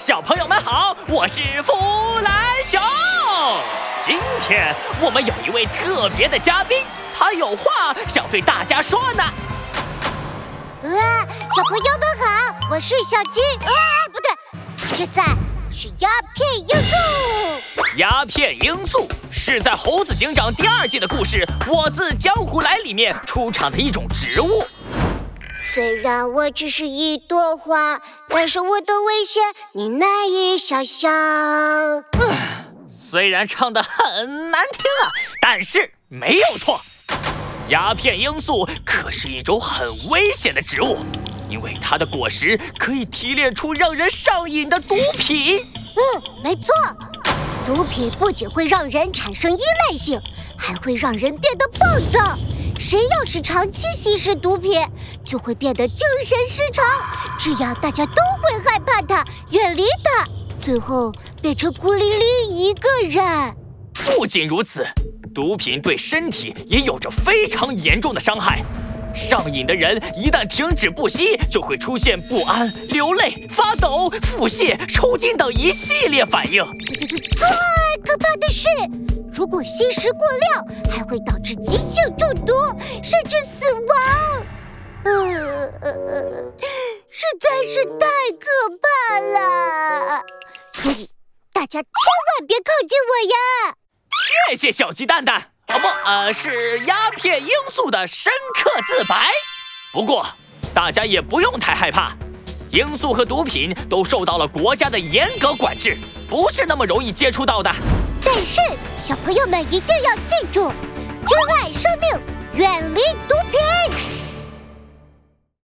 小朋友们好，我是弗兰熊。今天我们有一位特别的嘉宾，他有话想对大家说呢。啊，小朋友们好，我是小鸡。啊，不对，现在是鸦片罂粟。鸦片罂粟是在《猴子警长》第二季的故事《我自江湖来》里面出场的一种植物。虽然我只是一朵花，但是我的危险你难以想象。虽然唱的很难听啊，但是没有错。鸦片罂粟可是一种很危险的植物，因为它的果实可以提炼出让人上瘾的毒品。嗯，没错，毒品不仅会让人产生依赖性，还会让人变得暴躁。谁要是长期吸食毒品，就会变得精神失常，这样大家都会害怕他，远离他，最后变成孤零零一个人。不仅如此，毒品对身体也有着非常严重的伤害。上瘾的人一旦停止不吸，就会出现不安、流泪、发抖、腹泻、抽筋等一系列反应。最可怕的是。如果吸食过量，还会导致急性中毒，甚至死亡。呃，实在是太可怕了。所以大家千万别靠近我呀！谢谢小鸡蛋蛋。哦不，呃，是鸦片罂粟的深刻自白。不过大家也不用太害怕，罂粟和毒品都受到了国家的严格管制，不是那么容易接触到的。但是，小朋友们一定要记住：珍爱生命，远离毒。